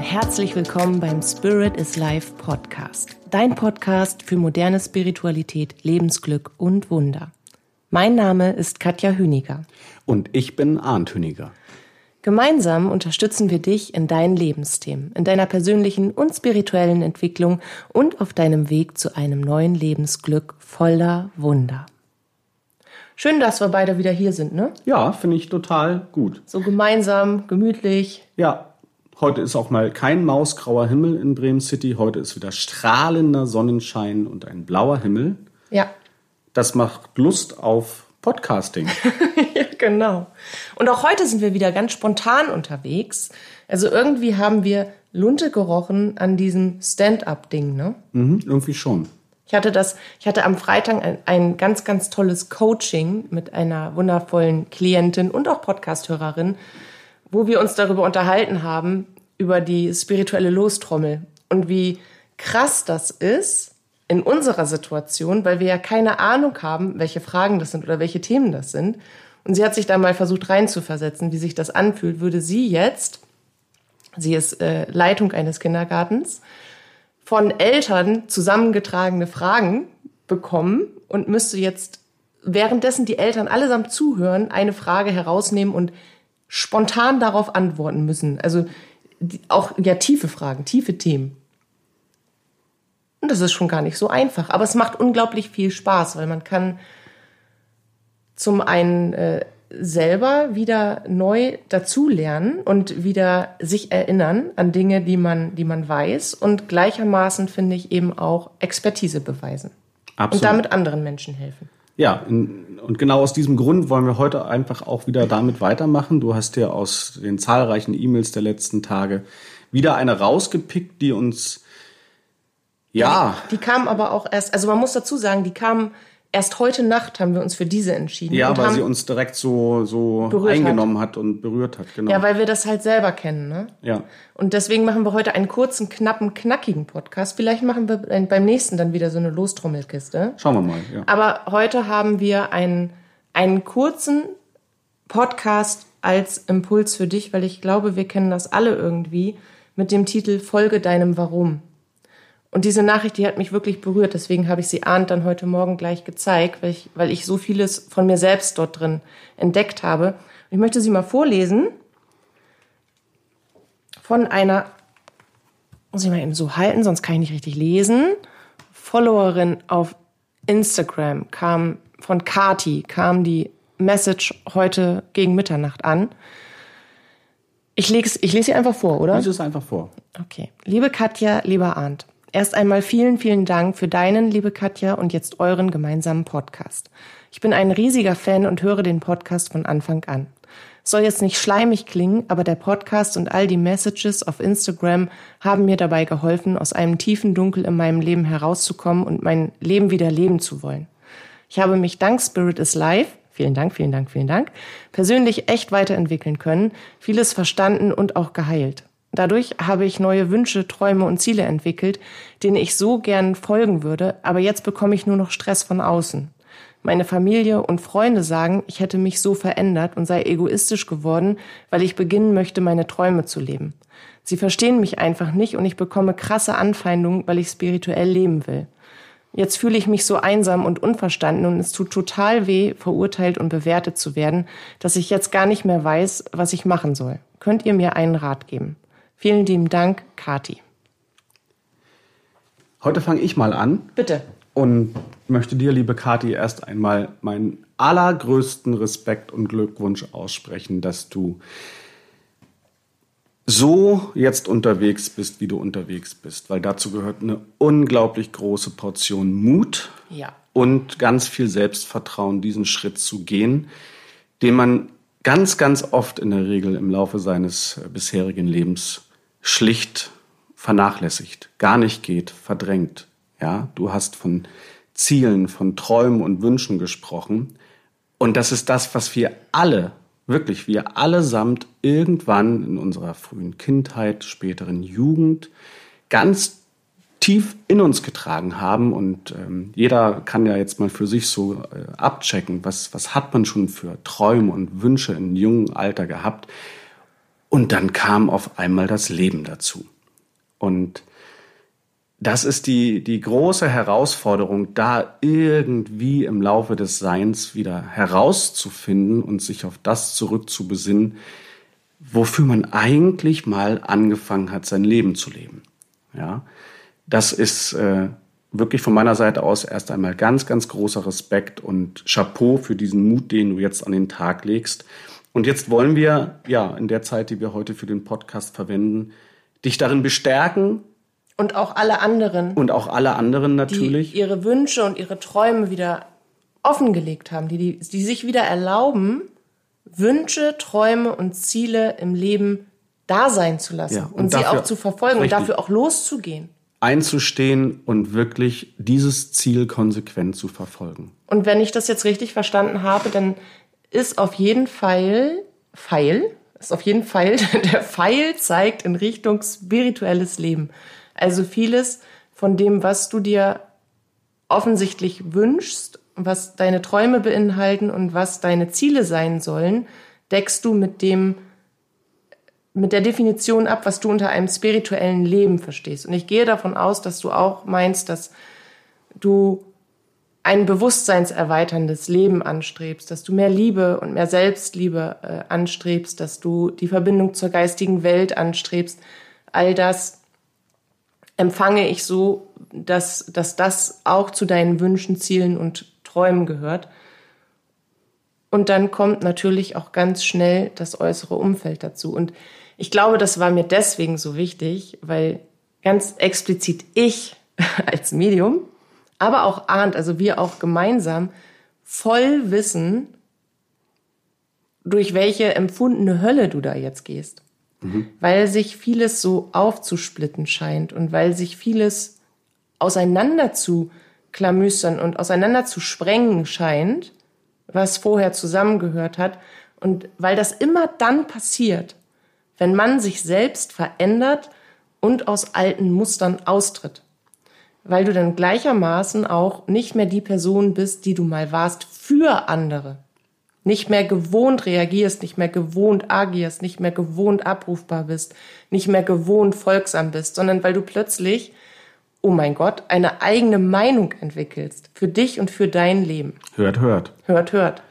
herzlich willkommen beim Spirit is Life Podcast. Dein Podcast für moderne Spiritualität, Lebensglück und Wunder. Mein Name ist Katja Hüniger. Und ich bin Arndt Hüniger. Gemeinsam unterstützen wir dich in deinen Lebensthemen, in deiner persönlichen und spirituellen Entwicklung und auf deinem Weg zu einem neuen Lebensglück voller Wunder. Schön, dass wir beide wieder hier sind, ne? Ja, finde ich total gut. So gemeinsam, gemütlich. Ja, Heute ist auch mal kein mausgrauer Himmel in Bremen City. Heute ist wieder strahlender Sonnenschein und ein blauer Himmel. Ja. Das macht Lust auf Podcasting. ja, genau. Und auch heute sind wir wieder ganz spontan unterwegs. Also irgendwie haben wir Lunte gerochen an diesem Stand-up-Ding, ne? Mhm, irgendwie schon. Ich hatte das, ich hatte am Freitag ein, ein ganz, ganz tolles Coaching mit einer wundervollen Klientin und auch Podcasthörerin wo wir uns darüber unterhalten haben, über die spirituelle Lostrommel und wie krass das ist in unserer Situation, weil wir ja keine Ahnung haben, welche Fragen das sind oder welche Themen das sind. Und sie hat sich da mal versucht reinzuversetzen, wie sich das anfühlt, würde sie jetzt, sie ist äh, Leitung eines Kindergartens, von Eltern zusammengetragene Fragen bekommen und müsste jetzt währenddessen die Eltern allesamt zuhören, eine Frage herausnehmen und spontan darauf antworten müssen. Also auch ja tiefe Fragen, tiefe Themen. Und das ist schon gar nicht so einfach. Aber es macht unglaublich viel Spaß, weil man kann zum einen äh, selber wieder neu dazulernen und wieder sich erinnern an Dinge, die man, die man weiß und gleichermaßen finde ich eben auch Expertise beweisen. Absolut. Und damit anderen Menschen helfen. Ja, in, und genau aus diesem Grund wollen wir heute einfach auch wieder damit weitermachen. Du hast ja aus den zahlreichen E-Mails der letzten Tage wieder eine rausgepickt, die uns ja. die, die kam aber auch erst, also man muss dazu sagen, die kam Erst heute Nacht haben wir uns für diese entschieden. Ja, weil sie uns direkt so, so eingenommen hat. hat. und berührt hat, genau. Ja, weil wir das halt selber kennen, ne? Ja. Und deswegen machen wir heute einen kurzen, knappen, knackigen Podcast. Vielleicht machen wir beim nächsten dann wieder so eine Lostrommelkiste. Schauen wir mal, ja. Aber heute haben wir einen, einen kurzen Podcast als Impuls für dich, weil ich glaube, wir kennen das alle irgendwie mit dem Titel Folge deinem Warum. Und diese Nachricht, die hat mich wirklich berührt. Deswegen habe ich sie Arndt dann heute Morgen gleich gezeigt, weil ich, weil ich so vieles von mir selbst dort drin entdeckt habe. ich möchte sie mal vorlesen von einer, muss ich mal eben so halten, sonst kann ich nicht richtig lesen. Followerin auf Instagram kam von Kati, kam die Message heute gegen Mitternacht an. Ich, leg's, ich lese sie einfach vor, oder? Lese es einfach vor. Okay. Liebe Katja, lieber Arndt. Erst einmal vielen, vielen Dank für deinen, liebe Katja, und jetzt euren gemeinsamen Podcast. Ich bin ein riesiger Fan und höre den Podcast von Anfang an. Soll jetzt nicht schleimig klingen, aber der Podcast und all die Messages auf Instagram haben mir dabei geholfen, aus einem tiefen Dunkel in meinem Leben herauszukommen und mein Leben wieder leben zu wollen. Ich habe mich dank Spirit is Life, vielen Dank, vielen Dank, vielen Dank, persönlich echt weiterentwickeln können, vieles verstanden und auch geheilt. Dadurch habe ich neue Wünsche, Träume und Ziele entwickelt, denen ich so gern folgen würde, aber jetzt bekomme ich nur noch Stress von außen. Meine Familie und Freunde sagen, ich hätte mich so verändert und sei egoistisch geworden, weil ich beginnen möchte, meine Träume zu leben. Sie verstehen mich einfach nicht und ich bekomme krasse Anfeindungen, weil ich spirituell leben will. Jetzt fühle ich mich so einsam und unverstanden und es tut total weh, verurteilt und bewertet zu werden, dass ich jetzt gar nicht mehr weiß, was ich machen soll. Könnt ihr mir einen Rat geben? Vielen lieben Dank, Kati. Heute fange ich mal an. Bitte. Und möchte dir, liebe Kati, erst einmal meinen allergrößten Respekt und Glückwunsch aussprechen, dass du so jetzt unterwegs bist, wie du unterwegs bist, weil dazu gehört eine unglaublich große Portion Mut ja. und ganz viel Selbstvertrauen, diesen Schritt zu gehen, den man ganz, ganz oft in der Regel im Laufe seines bisherigen Lebens schlicht vernachlässigt, gar nicht geht, verdrängt. Ja, du hast von Zielen, von Träumen und Wünschen gesprochen. Und das ist das, was wir alle, wirklich wir allesamt irgendwann in unserer frühen Kindheit, späteren Jugend ganz tief in uns getragen haben. Und ähm, jeder kann ja jetzt mal für sich so äh, abchecken, was, was hat man schon für Träume und Wünsche im jungen Alter gehabt Und dann kam auf einmal das Leben dazu. Und das ist die, die große Herausforderung, da irgendwie im Laufe des Seins wieder herauszufinden und sich auf das zurückzubesinnen, wofür man eigentlich mal angefangen hat, sein Leben zu leben. Ja, das ist äh, wirklich von meiner Seite aus erst einmal ganz, ganz großer Respekt und Chapeau für diesen Mut, den du jetzt an den Tag legst. Und jetzt wollen wir, ja, in der Zeit, die wir heute für den Podcast verwenden, dich darin bestärken. Und auch alle anderen. Und auch alle anderen natürlich. Die ihre Wünsche und ihre Träume wieder offengelegt haben, die, die, die sich wieder erlauben, Wünsche, Träume und Ziele im Leben da sein zu lassen ja, und, und sie auch zu verfolgen richtig. und dafür auch loszugehen. Einzustehen und wirklich dieses Ziel konsequent zu verfolgen. Und wenn ich das jetzt richtig verstanden habe, dann ist auf jeden Fall Pfeil, ist auf jeden Fall, der Pfeil zeigt in Richtung spirituelles Leben. Also vieles von dem, was du dir offensichtlich wünschst, was deine Träume beinhalten und was deine Ziele sein sollen, deckst du mit dem, mit der Definition ab, was du unter einem spirituellen Leben verstehst. Und ich gehe davon aus, dass du auch meinst, dass du ein bewusstseinserweiterndes Leben anstrebst, dass du mehr Liebe und mehr Selbstliebe äh, anstrebst, dass du die Verbindung zur geistigen Welt anstrebst, all das empfange ich so, dass, dass das auch zu deinen Wünschen, Zielen und Träumen gehört. Und dann kommt natürlich auch ganz schnell das äußere Umfeld dazu. Und ich glaube, das war mir deswegen so wichtig, weil ganz explizit ich als Medium aber auch ahnt, also wir auch gemeinsam, voll wissen, durch welche empfundene Hölle du da jetzt gehst. Mhm. Weil sich vieles so aufzusplitten scheint und weil sich vieles auseinander zu klamüstern und auseinander zu sprengen scheint, was vorher zusammengehört hat. Und weil das immer dann passiert, wenn man sich selbst verändert und aus alten Mustern austritt weil du dann gleichermaßen auch nicht mehr die Person bist, die du mal warst für andere. Nicht mehr gewohnt reagierst, nicht mehr gewohnt agierst, nicht mehr gewohnt abrufbar bist, nicht mehr gewohnt folgsam bist, sondern weil du plötzlich, oh mein Gott, eine eigene Meinung entwickelst für dich und für dein Leben. Hört, hört. Hört, hört.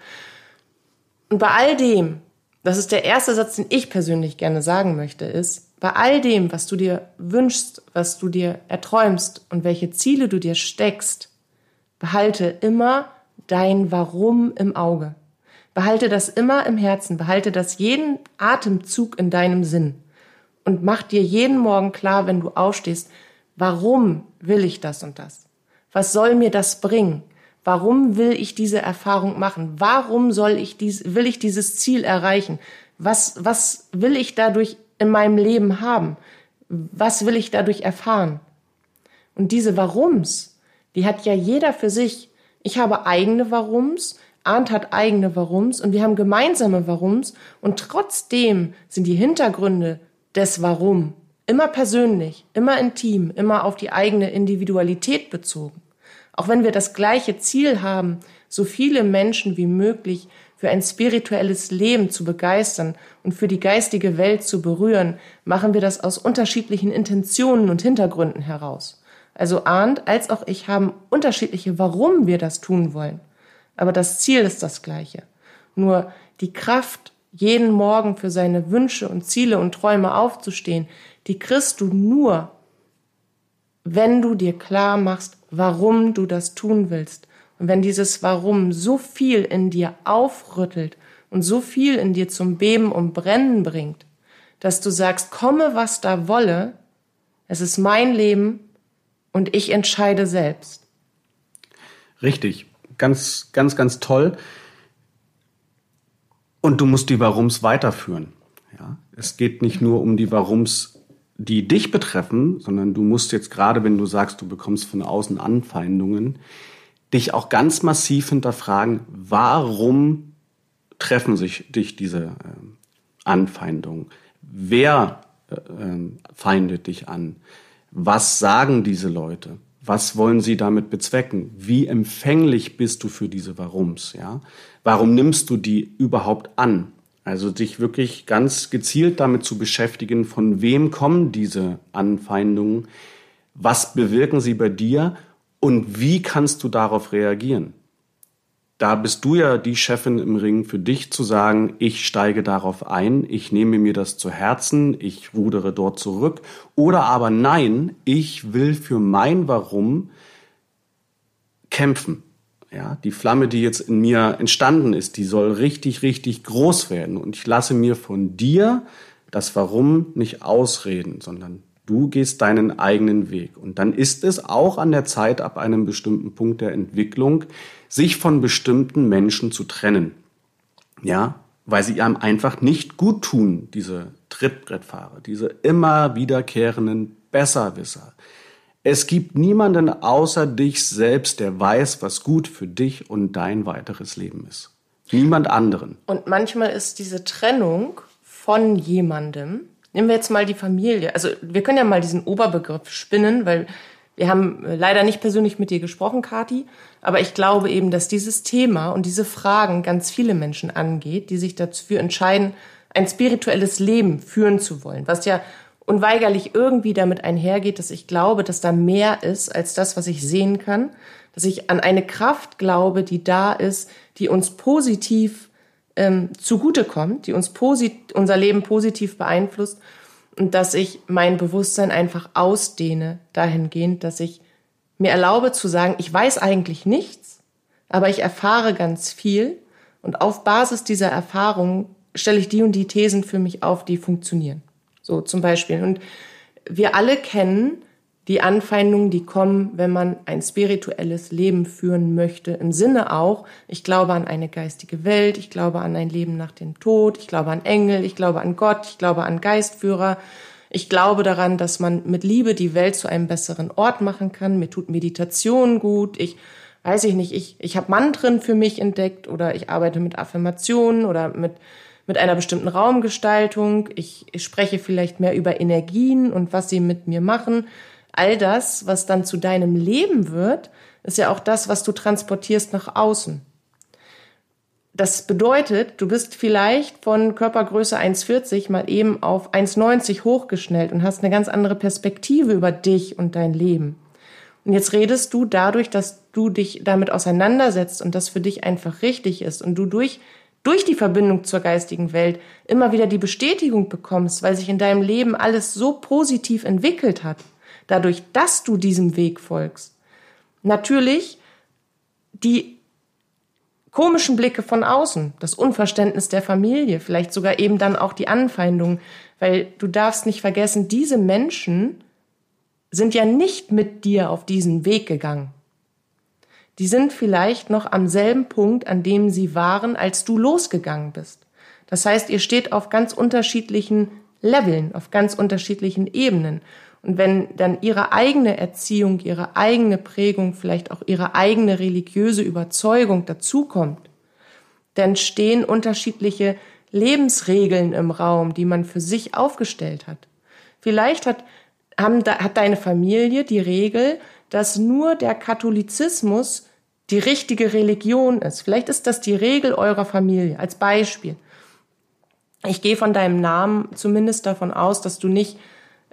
Und bei all dem, das ist der erste Satz, den ich persönlich gerne sagen möchte, ist, bei all dem, was du dir wünschst, was du dir erträumst und welche Ziele du dir steckst, behalte immer dein Warum im Auge. Behalte das immer im Herzen, behalte das jeden Atemzug in deinem Sinn und mach dir jeden Morgen klar, wenn du aufstehst, warum will ich das und das? Was soll mir das bringen? Warum will ich diese Erfahrung machen? Warum soll ich dies, will ich dieses Ziel erreichen? Was, was will ich dadurch in meinem Leben haben? Was will ich dadurch erfahren? Und diese Warums, die hat ja jeder für sich. Ich habe eigene Warums, Arndt hat eigene Warums und wir haben gemeinsame Warums und trotzdem sind die Hintergründe des Warum immer persönlich, immer intim, immer auf die eigene Individualität bezogen. Auch wenn wir das gleiche Ziel haben, so viele Menschen wie möglich für ein spirituelles Leben zu begeistern und für die geistige Welt zu berühren, machen wir das aus unterschiedlichen Intentionen und Hintergründen heraus. Also Arndt als auch ich haben unterschiedliche, warum wir das tun wollen. Aber das Ziel ist das gleiche. Nur die Kraft, jeden Morgen für seine Wünsche und Ziele und Träume aufzustehen, die kriegst du nur, wenn du dir klar machst, warum du das tun willst und wenn dieses Warum so viel in dir aufrüttelt und so viel in dir zum Beben und Brennen bringt, dass du sagst, komme was da wolle, es ist mein Leben und ich entscheide selbst. Richtig, ganz, ganz, ganz toll. Und du musst die Warums weiterführen. Ja? Es geht nicht nur um die Warums, die dich betreffen, sondern du musst jetzt gerade, wenn du sagst, du bekommst von außen Anfeindungen, dich auch ganz massiv hinterfragen, warum treffen sich dich diese äh, Anfeindungen? Wer äh, äh, feindet dich an? Was sagen diese Leute? Was wollen sie damit bezwecken? Wie empfänglich bist du für diese Warums? Ja? Warum nimmst du die überhaupt an? Also sich wirklich ganz gezielt damit zu beschäftigen, von wem kommen diese Anfeindungen, was bewirken sie bei dir und wie kannst du darauf reagieren. Da bist du ja die Chefin im Ring für dich zu sagen, ich steige darauf ein, ich nehme mir das zu Herzen, ich rudere dort zurück. Oder aber nein, ich will für mein Warum kämpfen. Ja, die Flamme, die jetzt in mir entstanden ist, die soll richtig, richtig groß werden. Und ich lasse mir von dir das Warum nicht ausreden, sondern du gehst deinen eigenen Weg. Und dann ist es auch an der Zeit, ab einem bestimmten Punkt der Entwicklung, sich von bestimmten Menschen zu trennen. Ja, weil sie einem einfach nicht gut tun, diese Trittbrettfahrer, diese immer wiederkehrenden Besserwisser, es gibt niemanden außer dich selbst, der weiß, was gut für dich und dein weiteres Leben ist. Niemand anderen. Und manchmal ist diese Trennung von jemandem, nehmen wir jetzt mal die Familie, also wir können ja mal diesen Oberbegriff spinnen, weil wir haben leider nicht persönlich mit dir gesprochen, Kati, aber ich glaube eben, dass dieses Thema und diese Fragen ganz viele Menschen angeht, die sich dafür entscheiden, ein spirituelles Leben führen zu wollen, was ja unweigerlich irgendwie damit einhergeht, dass ich glaube, dass da mehr ist als das, was ich sehen kann, dass ich an eine Kraft glaube, die da ist, die uns positiv ähm, zugutekommt, die uns posit unser Leben positiv beeinflusst und dass ich mein Bewusstsein einfach ausdehne dahingehend, dass ich mir erlaube zu sagen, ich weiß eigentlich nichts, aber ich erfahre ganz viel und auf Basis dieser Erfahrung stelle ich die und die Thesen für mich auf, die funktionieren. So zum Beispiel. Und wir alle kennen die Anfeindungen, die kommen, wenn man ein spirituelles Leben führen möchte. Im Sinne auch, ich glaube an eine geistige Welt, ich glaube an ein Leben nach dem Tod, ich glaube an Engel, ich glaube an Gott, ich glaube an Geistführer. Ich glaube daran, dass man mit Liebe die Welt zu einem besseren Ort machen kann. Mir tut Meditation gut. Ich weiß ich nicht, ich, ich habe Mantren für mich entdeckt oder ich arbeite mit Affirmationen oder mit mit einer bestimmten Raumgestaltung. Ich, ich spreche vielleicht mehr über Energien und was sie mit mir machen. All das, was dann zu deinem Leben wird, ist ja auch das, was du transportierst nach außen. Das bedeutet, du bist vielleicht von Körpergröße 1,40 mal eben auf 1,90 hochgeschnellt und hast eine ganz andere Perspektive über dich und dein Leben. Und jetzt redest du dadurch, dass du dich damit auseinandersetzt und das für dich einfach richtig ist und du durch durch die Verbindung zur geistigen Welt immer wieder die Bestätigung bekommst, weil sich in deinem Leben alles so positiv entwickelt hat, dadurch, dass du diesem Weg folgst. Natürlich die komischen Blicke von außen, das Unverständnis der Familie, vielleicht sogar eben dann auch die Anfeindung, weil du darfst nicht vergessen, diese Menschen sind ja nicht mit dir auf diesen Weg gegangen die sind vielleicht noch am selben Punkt, an dem sie waren, als du losgegangen bist. Das heißt, ihr steht auf ganz unterschiedlichen Leveln, auf ganz unterschiedlichen Ebenen. Und wenn dann ihre eigene Erziehung, ihre eigene Prägung, vielleicht auch ihre eigene religiöse Überzeugung dazukommt, dann stehen unterschiedliche Lebensregeln im Raum, die man für sich aufgestellt hat. Vielleicht hat, haben, hat deine Familie die Regel, dass nur der Katholizismus die richtige Religion ist. Vielleicht ist das die Regel eurer Familie. Als Beispiel. Ich gehe von deinem Namen zumindest davon aus, dass du nicht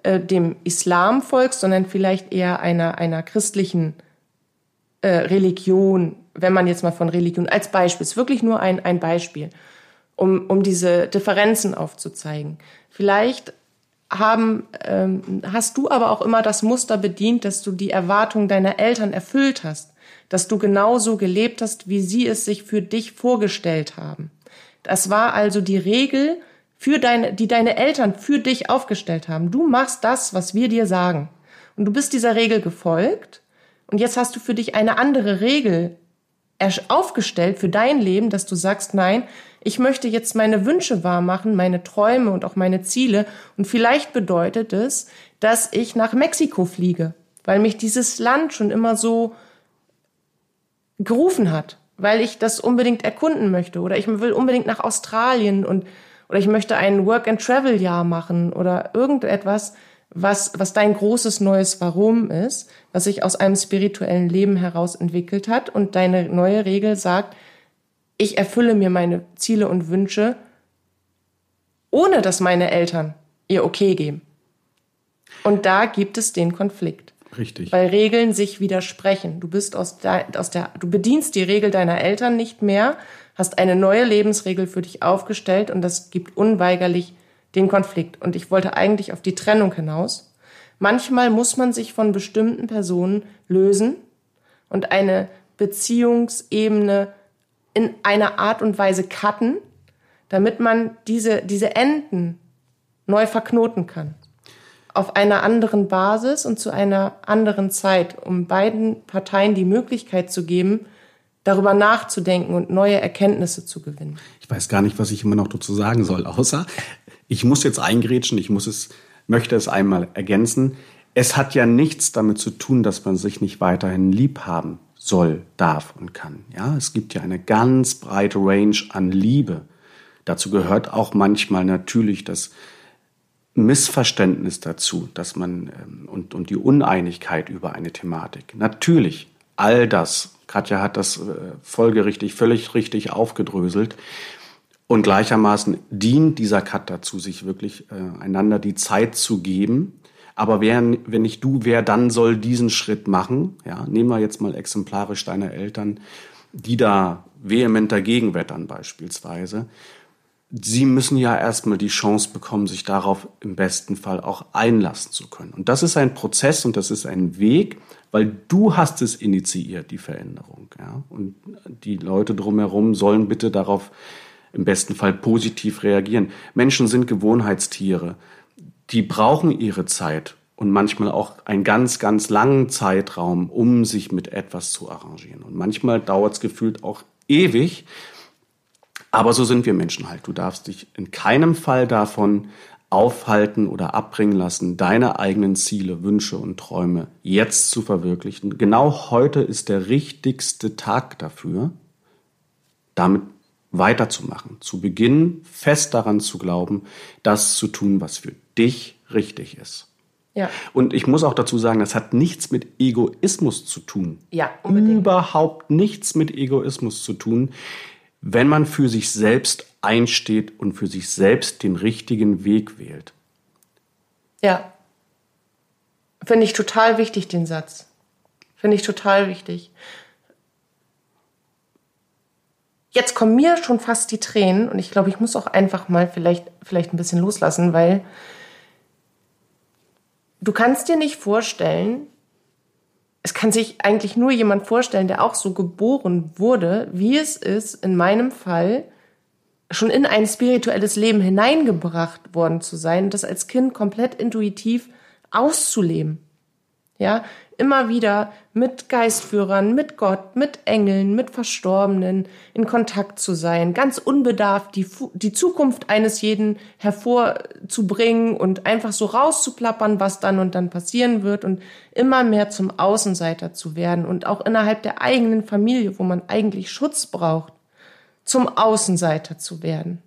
äh, dem Islam folgst, sondern vielleicht eher einer, einer christlichen äh, Religion, wenn man jetzt mal von Religion, als Beispiel, ist wirklich nur ein, ein Beispiel, um, um diese Differenzen aufzuzeigen. Vielleicht haben, ähm, hast du aber auch immer das Muster bedient, dass du die Erwartungen deiner Eltern erfüllt hast dass du genauso gelebt hast, wie sie es sich für dich vorgestellt haben. Das war also die Regel, für deine, die deine Eltern für dich aufgestellt haben. Du machst das, was wir dir sagen. Und du bist dieser Regel gefolgt. Und jetzt hast du für dich eine andere Regel aufgestellt für dein Leben, dass du sagst, nein, ich möchte jetzt meine Wünsche wahr machen, meine Träume und auch meine Ziele. Und vielleicht bedeutet es, dass ich nach Mexiko fliege, weil mich dieses Land schon immer so gerufen hat, weil ich das unbedingt erkunden möchte oder ich will unbedingt nach Australien und oder ich möchte ein Work and Travel Jahr machen oder irgendetwas, was was dein großes neues Warum ist, was sich aus einem spirituellen Leben heraus entwickelt hat und deine neue Regel sagt, ich erfülle mir meine Ziele und Wünsche ohne dass meine Eltern ihr Okay geben. Und da gibt es den Konflikt. Richtig. Weil Regeln sich widersprechen. Du bist aus der, aus der, du bedienst die Regel deiner Eltern nicht mehr, hast eine neue Lebensregel für dich aufgestellt und das gibt unweigerlich den Konflikt. Und ich wollte eigentlich auf die Trennung hinaus. Manchmal muss man sich von bestimmten Personen lösen und eine Beziehungsebene in einer Art und Weise cutten, damit man diese, diese Enden neu verknoten kann. Auf einer anderen Basis und zu einer anderen Zeit, um beiden Parteien die Möglichkeit zu geben, darüber nachzudenken und neue Erkenntnisse zu gewinnen. Ich weiß gar nicht, was ich immer noch dazu sagen soll, außer ich muss jetzt eingrätschen, ich muss es, möchte es einmal ergänzen. Es hat ja nichts damit zu tun, dass man sich nicht weiterhin lieb haben soll, darf und kann. Ja, es gibt ja eine ganz breite Range an Liebe. Dazu gehört auch manchmal natürlich das Missverständnis dazu, dass man ähm, und, und die Uneinigkeit über eine Thematik. Natürlich, all das, Katja hat das äh, folgerichtig, völlig richtig aufgedröselt. Und gleichermaßen dient dieser Cut dazu, sich wirklich äh, einander die Zeit zu geben, aber wer, wenn nicht du, wer dann soll diesen Schritt machen? Ja, nehmen wir jetzt mal exemplarisch deine Eltern, die da vehement dagegen wettern beispielsweise. Sie müssen ja erstmal die Chance bekommen, sich darauf im besten Fall auch einlassen zu können. Und das ist ein Prozess und das ist ein Weg, weil du hast es initiiert, die Veränderung. Ja? Und die Leute drumherum sollen bitte darauf im besten Fall positiv reagieren. Menschen sind Gewohnheitstiere die brauchen ihre Zeit und manchmal auch einen ganz, ganz langen Zeitraum, um sich mit etwas zu arrangieren. Und manchmal dauert es gefühlt auch ewig. Aber so sind wir Menschen halt. Du darfst dich in keinem Fall davon aufhalten oder abbringen lassen, deine eigenen Ziele, Wünsche und Träume jetzt zu verwirklichen. Genau heute ist der richtigste Tag dafür, damit weiterzumachen, zu beginnen, fest daran zu glauben, das zu tun, was für dich richtig ist. Ja. Und ich muss auch dazu sagen, das hat nichts mit Egoismus zu tun. Ja, unbedingt. Überhaupt nichts mit Egoismus zu tun, wenn man für sich selbst einsteht und für sich selbst den richtigen Weg wählt. Ja. Finde ich total wichtig, den Satz. Finde ich total wichtig. Jetzt kommen mir schon fast die Tränen und ich glaube, ich muss auch einfach mal vielleicht, vielleicht ein bisschen loslassen, weil du kannst dir nicht vorstellen, es kann sich eigentlich nur jemand vorstellen, der auch so geboren wurde, wie es ist, in meinem Fall schon in ein spirituelles Leben hineingebracht worden zu sein, das als Kind komplett intuitiv auszuleben. Ja, immer wieder mit Geistführern, mit Gott, mit Engeln, mit Verstorbenen in Kontakt zu sein, ganz unbedarft die, die Zukunft eines jeden hervorzubringen und einfach so rauszuplappern, was dann und dann passieren wird und immer mehr zum Außenseiter zu werden und auch innerhalb der eigenen Familie, wo man eigentlich Schutz braucht, zum Außenseiter zu werden.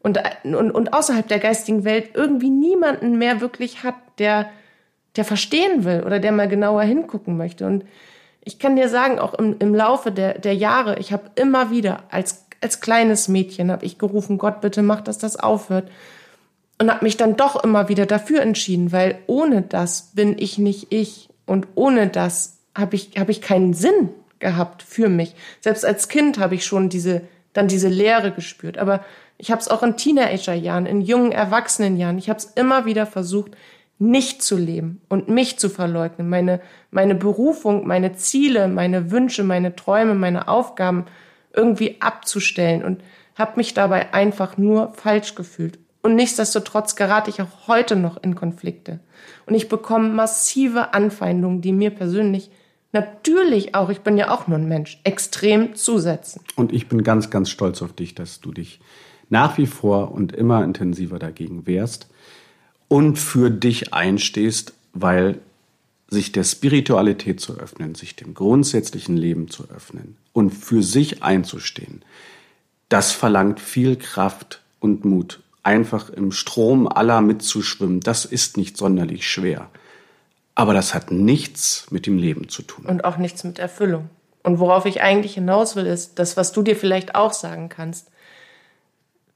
Und, und, und außerhalb der geistigen Welt irgendwie niemanden mehr wirklich hat, der der verstehen will oder der mal genauer hingucken möchte. Und ich kann dir sagen, auch im, im Laufe der, der Jahre, ich habe immer wieder als, als kleines Mädchen habe ich gerufen, Gott, bitte mach, dass das aufhört. Und habe mich dann doch immer wieder dafür entschieden, weil ohne das bin ich nicht ich. Und ohne das habe ich, hab ich keinen Sinn gehabt für mich. Selbst als Kind habe ich schon diese, dann diese Leere gespürt. Aber ich habe es auch in Teenagerjahren, in jungen Erwachsenenjahren, ich habe es immer wieder versucht, nicht zu leben und mich zu verleugnen, meine, meine Berufung, meine Ziele, meine Wünsche, meine Träume, meine Aufgaben irgendwie abzustellen und habe mich dabei einfach nur falsch gefühlt. Und nichtsdestotrotz gerate ich auch heute noch in Konflikte. Und ich bekomme massive Anfeindungen, die mir persönlich natürlich auch, ich bin ja auch nur ein Mensch, extrem zusetzen. Und ich bin ganz, ganz stolz auf dich, dass du dich nach wie vor und immer intensiver dagegen wehrst und für dich einstehst, weil sich der Spiritualität zu öffnen, sich dem grundsätzlichen Leben zu öffnen und für sich einzustehen, das verlangt viel Kraft und Mut. Einfach im Strom aller mitzuschwimmen, das ist nicht sonderlich schwer. Aber das hat nichts mit dem Leben zu tun. Und auch nichts mit Erfüllung. Und worauf ich eigentlich hinaus will, ist das, was du dir vielleicht auch sagen kannst.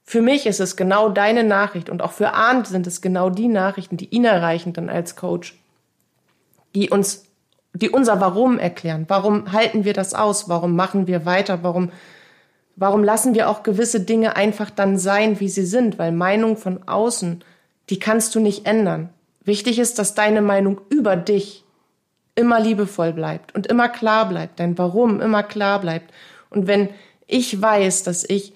Für mich ist es genau deine Nachricht und auch für Arndt sind es genau die Nachrichten, die ihn erreichen dann als Coach, die uns, die unser Warum erklären. Warum halten wir das aus? Warum machen wir weiter? Warum, warum lassen wir auch gewisse Dinge einfach dann sein, wie sie sind? Weil Meinung von außen, die kannst du nicht ändern. Wichtig ist, dass deine Meinung über dich immer liebevoll bleibt und immer klar bleibt, dein Warum immer klar bleibt. Und wenn ich weiß, dass ich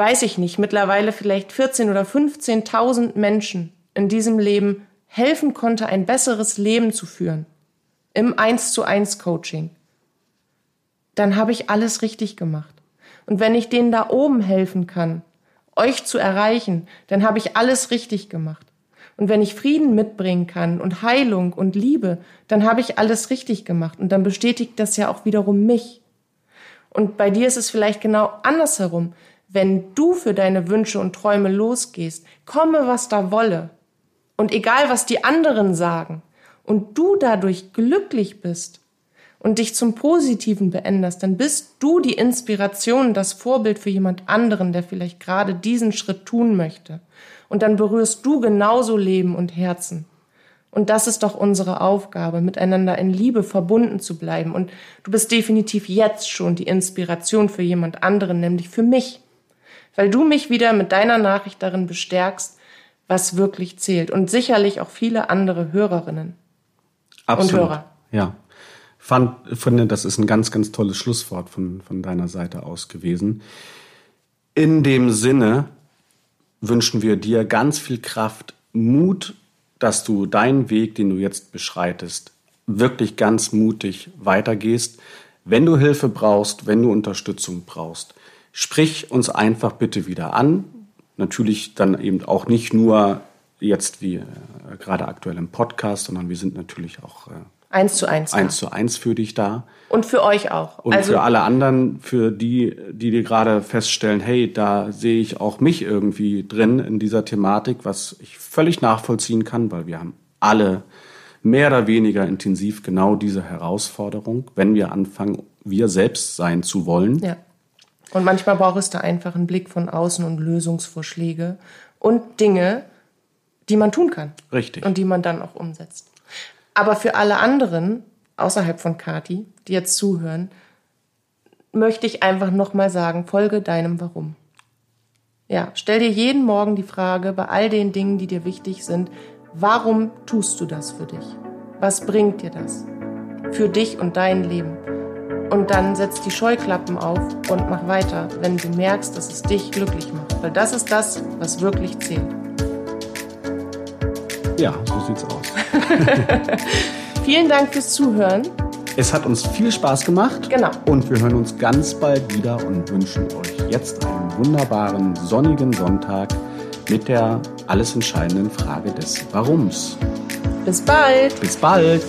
weiß ich nicht, mittlerweile vielleicht 14 oder 15.000 Menschen in diesem Leben helfen konnte, ein besseres Leben zu führen. Im 1 zu 1 Coaching. Dann habe ich alles richtig gemacht. Und wenn ich denen da oben helfen kann, euch zu erreichen, dann habe ich alles richtig gemacht. Und wenn ich Frieden mitbringen kann und Heilung und Liebe, dann habe ich alles richtig gemacht. Und dann bestätigt das ja auch wiederum mich. Und bei dir ist es vielleicht genau andersherum wenn du für deine Wünsche und Träume losgehst, komme was da wolle, und egal was die anderen sagen, und du dadurch glücklich bist und dich zum Positiven beänderst, dann bist du die Inspiration, das Vorbild für jemand anderen, der vielleicht gerade diesen Schritt tun möchte. Und dann berührst du genauso Leben und Herzen. Und das ist doch unsere Aufgabe, miteinander in Liebe verbunden zu bleiben. Und du bist definitiv jetzt schon die Inspiration für jemand anderen, nämlich für mich weil du mich wieder mit deiner Nachricht darin bestärkst, was wirklich zählt. Und sicherlich auch viele andere Hörerinnen Absolut. und Hörer. Ja. Fand, finde, das ist ein ganz, ganz tolles Schlusswort von, von deiner Seite aus gewesen. In dem Sinne wünschen wir dir ganz viel Kraft, Mut, dass du deinen Weg, den du jetzt beschreitest, wirklich ganz mutig weitergehst. Wenn du Hilfe brauchst, wenn du Unterstützung brauchst, sprich uns einfach bitte wieder an. Natürlich dann eben auch nicht nur jetzt wie äh, gerade aktuell im Podcast, sondern wir sind natürlich auch äh, eins zu eins, eins zu eins für dich da. Und für euch auch. Und also, für alle anderen, für die, die dir gerade feststellen, hey, da sehe ich auch mich irgendwie drin in dieser Thematik, was ich völlig nachvollziehen kann, weil wir haben alle mehr oder weniger intensiv genau diese Herausforderung, wenn wir anfangen, wir selbst sein zu wollen. Ja. Und manchmal braucht es da einfach einen Blick von außen und Lösungsvorschläge und Dinge, die man tun kann. Richtig. Und die man dann auch umsetzt. Aber für alle anderen, außerhalb von Kati, die jetzt zuhören, möchte ich einfach nochmal sagen, folge deinem Warum. Ja, stell dir jeden Morgen die Frage bei all den Dingen, die dir wichtig sind, warum tust du das für dich? Was bringt dir das? Für dich und dein Leben. Und dann setz die Scheuklappen auf und mach weiter, wenn du merkst, dass es dich glücklich macht. Weil das ist das, was wirklich zählt. Ja, so sieht's aus. Vielen Dank fürs Zuhören. Es hat uns viel Spaß gemacht. Genau. Und wir hören uns ganz bald wieder und wünschen euch jetzt einen wunderbaren sonnigen Sonntag mit der alles entscheidenden Frage des Warums. Bis bald. Bis bald.